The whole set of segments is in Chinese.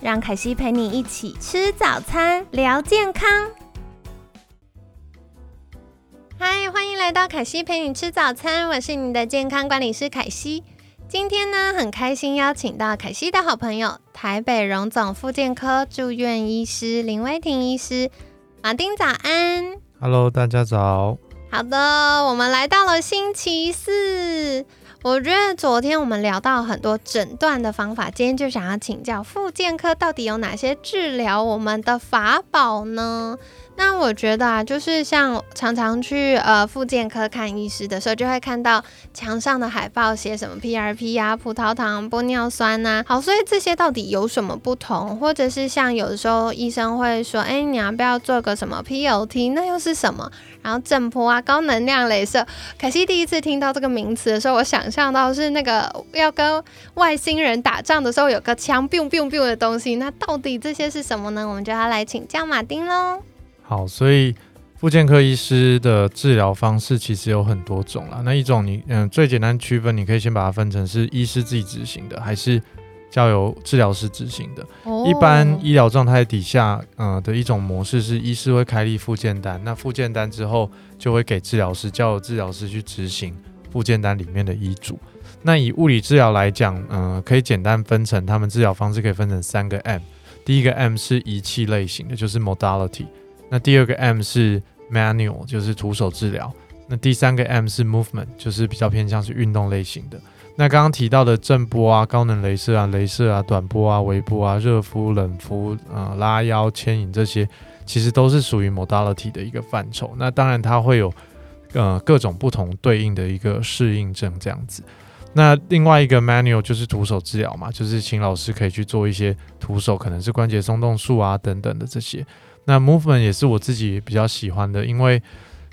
让凯西陪你一起吃早餐，聊健康。嗨，欢迎来到凯西陪你吃早餐，我是你的健康管理师凯西。今天呢，很开心邀请到凯西的好朋友，台北荣总复健科住院医师林威婷医师。马丁早安，Hello，大家早。好的，我们来到了星期四。我觉得昨天我们聊到很多诊断的方法，今天就想要请教复健科到底有哪些治疗我们的法宝呢？那我觉得啊，就是像常常去呃复健科看医师的时候，就会看到墙上的海报写什么 PRP 呀、葡萄糖、玻尿酸呐。好，所以这些到底有什么不同？或者是像有的时候医生会说，哎，你要不要做个什么 POT？那又是什么？然后震波啊、高能量镭射。可惜第一次听到这个名词的时候，我想象到是那个要跟外星人打仗的时候有个枪 biu biu biu 的东西。那到底这些是什么呢？我们就要来请教马丁喽。好，所以复健科医师的治疗方式其实有很多种啦。那一种你嗯最简单区分，你可以先把它分成是医师自己执行的，还是交由治疗师执行的。一般医疗状态底下，嗯的一种模式是医师会开立复健单，那复健单之后就会给治疗师，交由治疗师去执行复健单里面的医嘱。那以物理治疗来讲，嗯可以简单分成，他们治疗方式可以分成三个 M。第一个 M 是仪器类型的，就是 modality。那第二个 M 是 manual，就是徒手治疗。那第三个 M 是 movement，就是比较偏向是运动类型的。那刚刚提到的震波啊、高能镭射啊、镭射啊、短波啊、微波啊、热敷、冷敷、呃、拉腰、牵引这些，其实都是属于 modality 的一个范畴。那当然它会有呃各种不同对应的一个适应症这样子。那另外一个 manual 就是徒手治疗嘛，就是请老师可以去做一些徒手，可能是关节松动术啊等等的这些。那 movement 也是我自己比较喜欢的，因为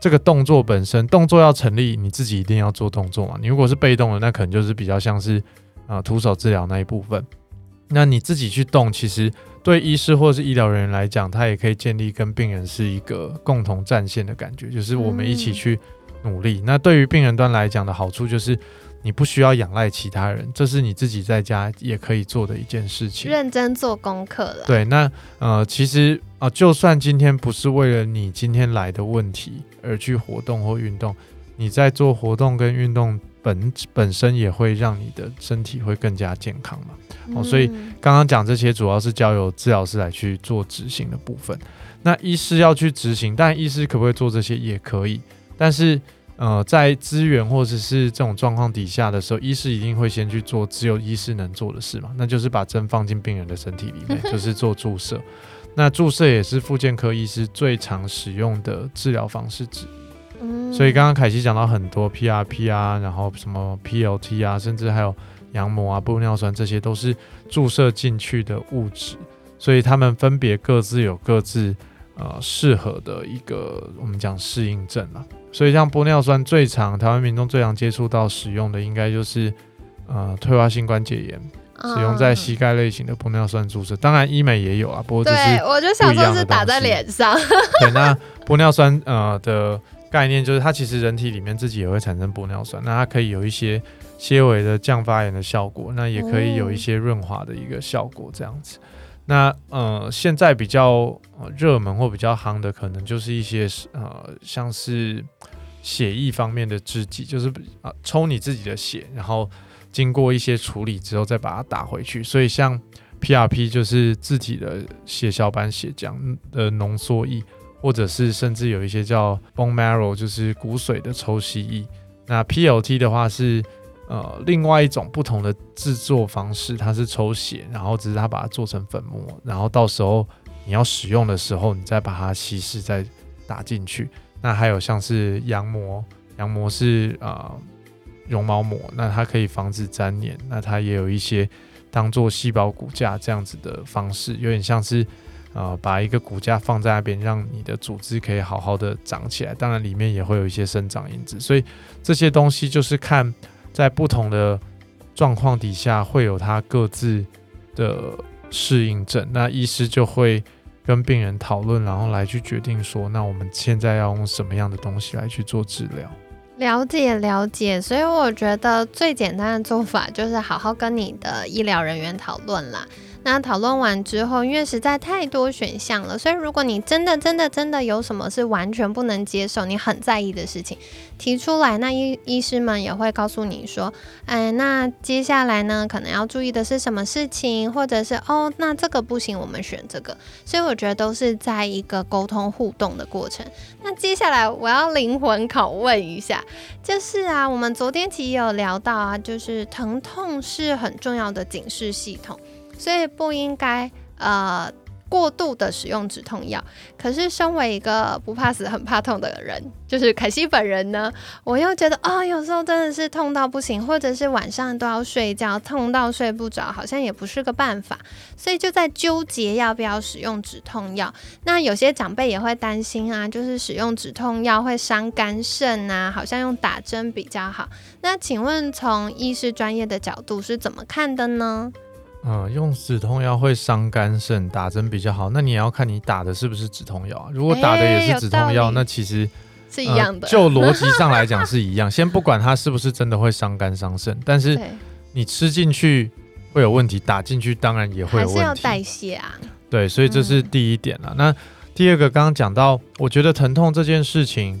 这个动作本身，动作要成立，你自己一定要做动作嘛。你如果是被动的，那可能就是比较像是啊徒手治疗那一部分。那你自己去动，其实对医师或是医疗人员来讲，他也可以建立跟病人是一个共同战线的感觉，就是我们一起去努力。那对于病人端来讲的好处就是。你不需要仰赖其他人，这是你自己在家也可以做的一件事情。认真做功课了。对，那呃，其实啊，就算今天不是为了你今天来的问题而去活动或运动，你在做活动跟运动本本身也会让你的身体会更加健康嘛。哦，所以刚刚讲这些主要是交由治疗师来去做执行的部分。那医师要去执行，但医师可不可以做这些也可以，但是。呃，在资源或者是这种状况底下的时候，医师一定会先去做只有医师能做的事嘛，那就是把针放进病人的身体里面，就是做注射。那注射也是复健科医师最常使用的治疗方式之一。所以刚刚凯西讲到很多 PRP 啊，然后什么 PLT 啊，甚至还有羊膜啊、玻尿酸，这些都是注射进去的物质，所以他们分别各自有各自。呃，适合的一个我们讲适应症啊，所以像玻尿酸最常台湾民众最常接触到使用的，应该就是呃退化性关节炎使用在膝盖类型的玻尿酸注射，当然医美也有啊，不过这是我就想说是打在脸上。对，那玻尿酸呃的概念就是它其实人体里面自己也会产生玻尿酸，那它可以有一些纤维的降发炎的效果，那也可以有一些润滑的一个效果，这样子。那呃，现在比较热门或比较夯的，可能就是一些呃，像是血液方面的制剂，就是啊，抽你自己的血，然后经过一些处理之后再把它打回去。所以像 PRP 就是自体的血小板血浆的浓缩液，或者是甚至有一些叫 bone marrow，就是骨髓的抽吸液。那 PLT 的话是。呃，另外一种不同的制作方式，它是抽血，然后只是它把它做成粉末，然后到时候你要使用的时候，你再把它稀释，再打进去。那还有像是羊膜，羊膜是呃绒毛膜，那它可以防止粘连，那它也有一些当做细胞骨架这样子的方式，有点像是呃把一个骨架放在那边，让你的组织可以好好的长起来。当然里面也会有一些生长因子，所以这些东西就是看在不同的状况底下会有他各自的适应症，那医师就会。跟病人讨论，然后来去决定说，那我们现在要用什么样的东西来去做治疗？了解了解，所以我觉得最简单的做法就是好好跟你的医疗人员讨论啦。那讨论完之后，因为实在太多选项了，所以如果你真的、真的、真的有什么是完全不能接受、你很在意的事情提出来，那医医师们也会告诉你说，哎，那接下来呢，可能要注意的是什么事情，或者是哦，那这个不行，我们选这个。所以我觉得都是在一个沟通互动的过程。那接下来我要灵魂拷问一下，就是啊，我们昨天其实有聊到啊，就是疼痛是很重要的警示系统。所以不应该呃过度的使用止痛药。可是身为一个不怕死、很怕痛的人，就是凯西本人呢，我又觉得啊，有时候真的是痛到不行，或者是晚上都要睡觉，痛到睡不着，好像也不是个办法。所以就在纠结要不要使用止痛药。那有些长辈也会担心啊，就是使用止痛药会伤肝肾啊，好像用打针比较好。那请问从医师专业的角度是怎么看的呢？嗯，用止痛药会伤肝肾，打针比较好。那你也要看你打的是不是止痛药啊？如果打的也是止痛药，那其实是一样的。就逻辑上来讲是一样。先不管它是不是真的会伤肝伤肾，但是你吃进去会有问题，打进去当然也会有问题。要代谢啊。对，所以这是第一点了。那第二个，刚刚讲到，我觉得疼痛这件事情，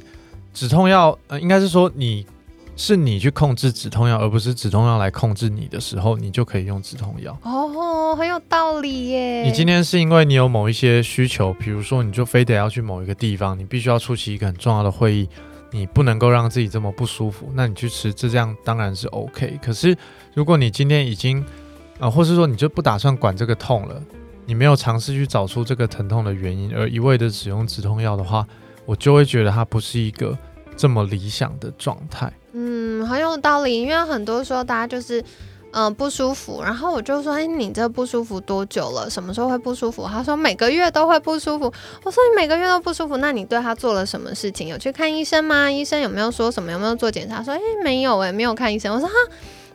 止痛药呃，应该是说你。是你去控制止痛药，而不是止痛药来控制你的时候，你就可以用止痛药。哦，很有道理耶。你今天是因为你有某一些需求，比如说你就非得要去某一个地方，你必须要出席一个很重要的会议，你不能够让自己这么不舒服，那你去吃，这这样当然是 OK。可是如果你今天已经啊，或是说你就不打算管这个痛了，你没有尝试去找出这个疼痛的原因，而一味的使用止痛药的话，我就会觉得它不是一个这么理想的状态。嗯，很有道理，因为很多时候大家就是，嗯，不舒服，然后我就说，哎，你这不舒服多久了？什么时候会不舒服？他说每个月都会不舒服。我说你每个月都不舒服，那你对他做了什么事情？有去看医生吗？医生有没有说什么？有没有做检查？说，哎，没有，哎，没有看医生。我说哈，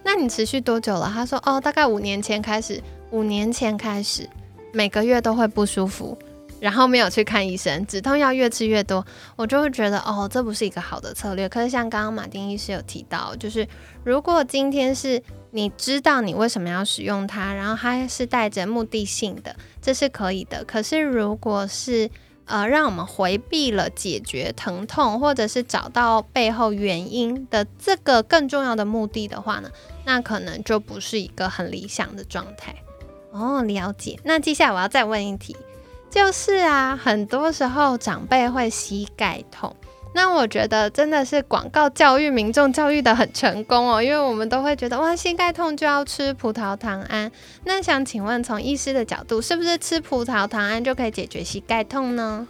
那你持续多久了？他说，哦，大概五年前开始，五年前开始每个月都会不舒服。然后没有去看医生，止痛药越吃越多，我就会觉得哦，这不是一个好的策略。可是像刚刚马丁医师有提到，就是如果今天是你知道你为什么要使用它，然后它是带着目的性的，这是可以的。可是如果是呃让我们回避了解决疼痛，或者是找到背后原因的这个更重要的目的的话呢，那可能就不是一个很理想的状态。哦，了解。那接下来我要再问一题。就是啊，很多时候长辈会膝盖痛，那我觉得真的是广告教育民众教育的很成功哦，因为我们都会觉得哇，膝盖痛就要吃葡萄糖胺。那想请问，从医师的角度，是不是吃葡萄糖胺就可以解决膝盖痛呢？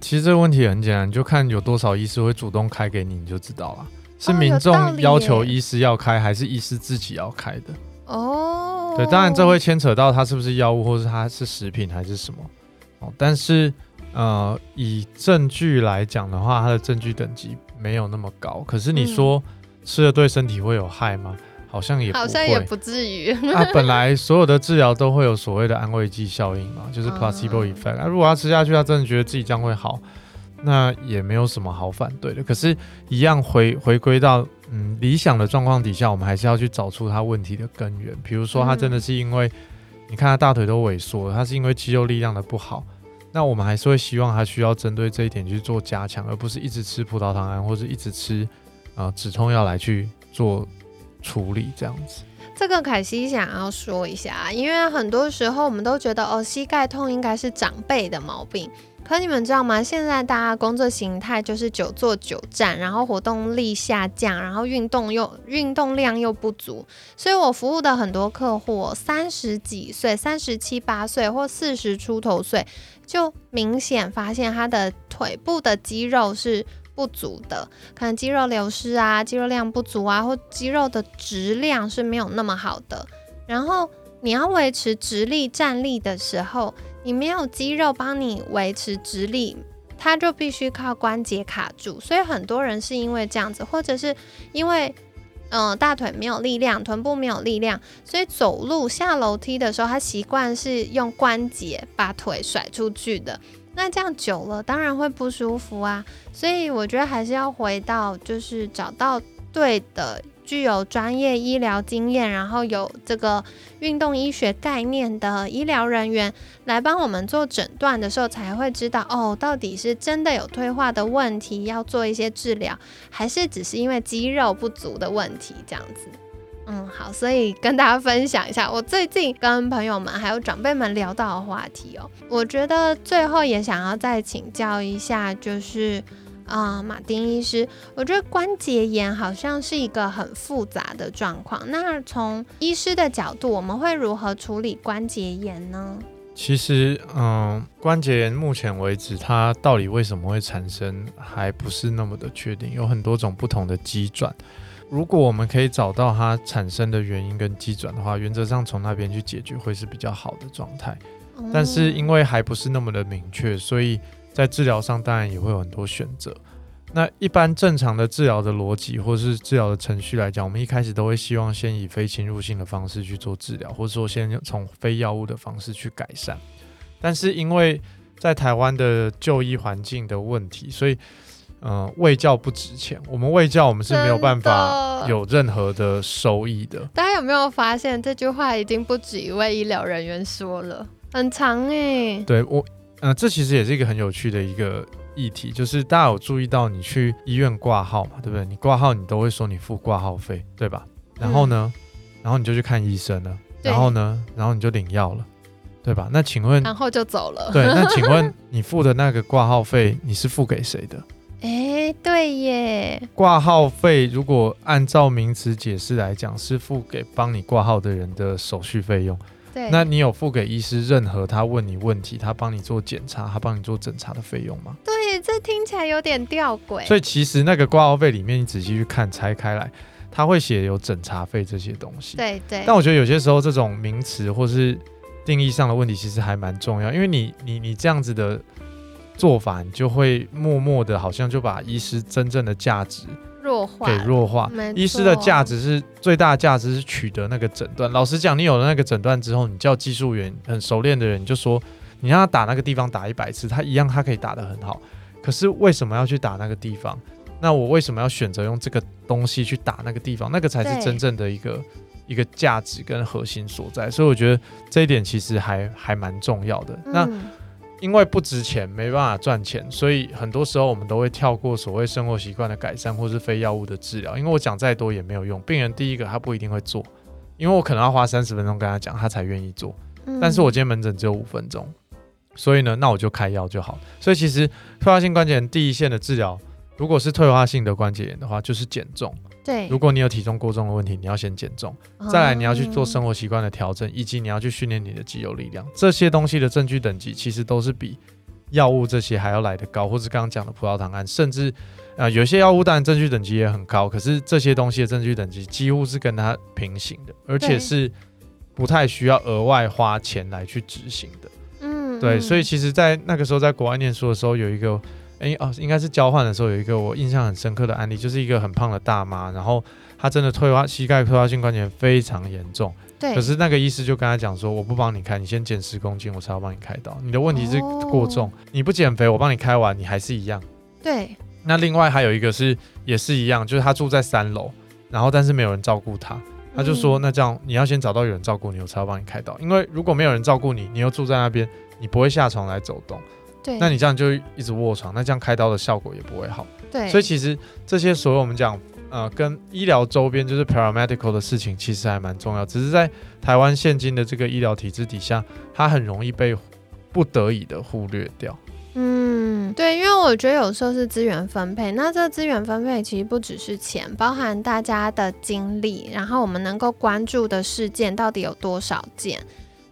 其实这个问题很简单，就看有多少医师会主动开给你，你就知道了。是民众要求医师要开，还是医师自己要开的？哦，对，当然这会牵扯到它是不是药物，或是它是食品还是什么。但是，呃，以证据来讲的话，它的证据等级没有那么高。可是你说吃了对身体会有害吗？好像也好像也不至于。那本来所有的治疗都会有所谓的安慰剂效应嘛，就是 placebo effect。那如果他吃下去，他真的觉得自己将会好，那也没有什么好反对的。可是，一样回回归到嗯理想的状况底下，我们还是要去找出他问题的根源。比如说，他真的是因为。你看他大腿都萎缩了，他是因为肌肉力量的不好。那我们还是会希望他需要针对这一点去做加强，而不是一直吃葡萄糖胺或者一直吃啊止痛药来去做处理这样子。这个凯西想要说一下，因为很多时候我们都觉得哦，膝盖痛应该是长辈的毛病。可你们知道吗？现在大家工作形态就是久坐久站，然后活动力下降，然后运动又运动量又不足，所以我服务的很多客户，三十几岁、三十七八岁或四十出头岁，就明显发现他的腿部的肌肉是。不足的，可能肌肉流失啊、肌肉量不足啊，或肌肉的质量是没有那么好的。然后你要维持直立站立的时候，你没有肌肉帮你维持直立，它就必须靠关节卡住。所以很多人是因为这样子，或者是因为嗯大腿没有力量，臀部没有力量，所以走路下楼梯的时候，他习惯是用关节把腿甩出去的。那这样久了，当然会不舒服啊。所以我觉得还是要回到，就是找到对的。具有专业医疗经验，然后有这个运动医学概念的医疗人员来帮我们做诊断的时候，才会知道哦，到底是真的有退化的问题，要做一些治疗，还是只是因为肌肉不足的问题这样子。嗯，好，所以跟大家分享一下我最近跟朋友们还有长辈们聊到的话题哦。我觉得最后也想要再请教一下，就是。啊，马丁医师，我觉得关节炎好像是一个很复杂的状况。那从医师的角度，我们会如何处理关节炎呢？其实，嗯，关节炎目前为止，它到底为什么会产生，还不是那么的确定，有很多种不同的机转。如果我们可以找到它产生的原因跟机转的话，原则上从那边去解决会是比较好的状态。但是因为还不是那么的明确，所以。在治疗上，当然也会有很多选择。那一般正常的治疗的逻辑，或是治疗的程序来讲，我们一开始都会希望先以非侵入性的方式去做治疗，或者说先从非药物的方式去改善。但是因为在台湾的就医环境的问题，所以，嗯，卫教不值钱。我们卫教，我们是没有办法有任何的收益的。大家有没有发现这句话已经不止一位医疗人员说了，很长哎。对我。嗯，这其实也是一个很有趣的一个议题，就是大家有注意到，你去医院挂号嘛，对不对？你挂号，你都会说你付挂号费，对吧？然后呢，然后你就去看医生了，然后呢，然后你就领药了，对吧？那请问，然后就走了。对，那请问 你付的那个挂号费，你是付给谁的？哎，对耶。挂号费如果按照名词解释来讲，是付给帮你挂号的人的手续费用。那你有付给医师任何他问你问题，他帮你做检查，他帮你做诊查的费用吗？对，这听起来有点吊诡。所以其实那个挂号费里面，你仔细去看拆开来，他会写有诊查费这些东西。对对。但我觉得有些时候这种名词或是定义上的问题，其实还蛮重要，因为你你你这样子的做法，你就会默默的，好像就把医师真正的价值。弱化给弱化，医师的价值是最大价值是取得那个诊断。老实讲，你有了那个诊断之后，你叫技术员很熟练的人，你就说你让他打那个地方打一百次，他一样他可以打得很好。可是为什么要去打那个地方？那我为什么要选择用这个东西去打那个地方？那个才是真正的一个一个价值跟核心所在。所以我觉得这一点其实还还蛮重要的。那。因为不值钱，没办法赚钱，所以很多时候我们都会跳过所谓生活习惯的改善，或是非药物的治疗。因为我讲再多也没有用，病人第一个他不一定会做，因为我可能要花三十分钟跟他讲，他才愿意做。但是我今天门诊只有五分钟，所以呢，那我就开药就好。所以其实退化性关节炎第一线的治疗，如果是退化性的关节炎的话，就是减重。对，如果你有体重过重的问题，你要先减重，再来你要去做生活习惯的调整，以及你要去训练你的肌肉力量，这些东西的证据等级其实都是比药物这些还要来得高，或是刚刚讲的葡萄糖胺，甚至呃有些药物当然证据等级也很高，可是这些东西的证据等级几乎是跟它平行的，而且是不太需要额外花钱来去执行的。嗯，对，所以其实，在那个时候在国外念书的时候，有一个。哎哦，应该是交换的时候有一个我印象很深刻的案例，就是一个很胖的大妈，然后她真的退化膝盖退化性关节非常严重。对。可是那个医师就跟他讲说，我不帮你开，你先减十公斤，我才要帮你开刀。你的问题是过重，你不减肥，我帮你开完，你还是一样。对。那另外还有一个是也是一样，就是他住在三楼，然后但是没有人照顾他，他就说那这样你要先找到有人照顾你，我才要帮你开刀。因为如果没有人照顾你，你又住在那边，你不会下床来走动。对，那你这样就一直卧床，那这样开刀的效果也不会好。对，所以其实这些所有我们讲，呃，跟医疗周边就是 paramedical 的事情，其实还蛮重要。只是在台湾现今的这个医疗体制底下，它很容易被不得已的忽略掉。嗯，对，因为我觉得有时候是资源分配，那这资源分配其实不只是钱，包含大家的精力，然后我们能够关注的事件到底有多少件。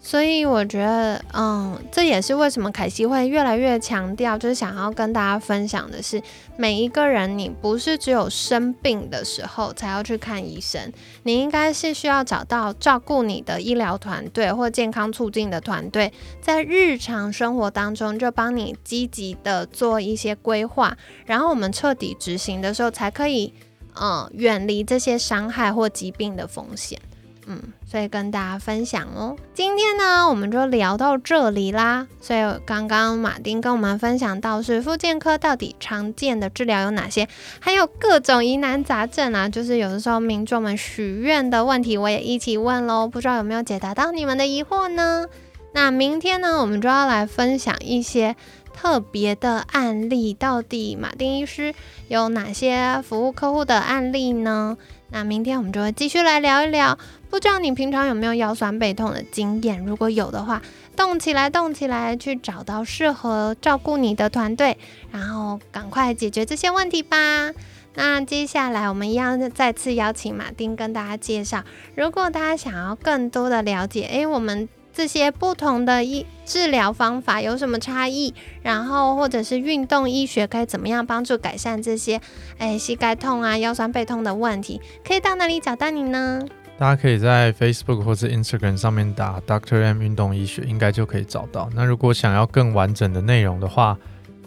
所以我觉得，嗯，这也是为什么凯西会越来越强调，就是想要跟大家分享的是，每一个人你不是只有生病的时候才要去看医生，你应该是需要找到照顾你的医疗团队或健康促进的团队，在日常生活当中就帮你积极的做一些规划，然后我们彻底执行的时候，才可以，嗯，远离这些伤害或疾病的风险。嗯，所以跟大家分享哦。今天呢，我们就聊到这里啦。所以刚刚马丁跟我们分享到是复健科到底常见的治疗有哪些，还有各种疑难杂症啊，就是有的时候民众们许愿的问题，我也一起问喽。不知道有没有解答到你们的疑惑呢？那明天呢，我们就要来分享一些特别的案例。到底马丁医师有哪些服务客户的案例呢？那明天我们就会继续来聊一聊。不知道你平常有没有腰酸背痛的经验？如果有的话，动起来，动起来，去找到适合照顾你的团队，然后赶快解决这些问题吧。那接下来我们一样再次邀请马丁跟大家介绍。如果大家想要更多的了解，诶，我们这些不同的医治疗方法有什么差异？然后或者是运动医学可以怎么样帮助改善这些诶膝盖痛啊、腰酸背痛的问题？可以到哪里找到你呢？大家可以在 Facebook 或者 Instagram 上面打 Doctor M 运动医学，应该就可以找到。那如果想要更完整的内容的话，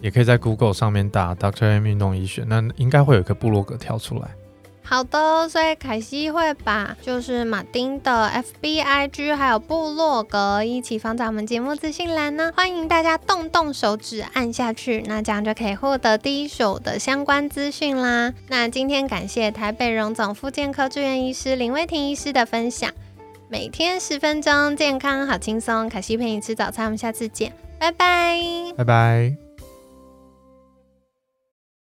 也可以在 Google 上面打 Doctor M 运动医学，那应该会有一个部落格跳出来。好的，所以凯西会把就是马丁的 F B I G 还有部落格一起放在我们节目资讯栏呢，欢迎大家动动手指按下去，那这样就可以获得第一手的相关资讯啦。那今天感谢台北荣总复健科住院医师林威婷医师的分享，每天十分钟，健康好轻松，凯西陪你吃早餐，我们下次见，拜拜，拜拜。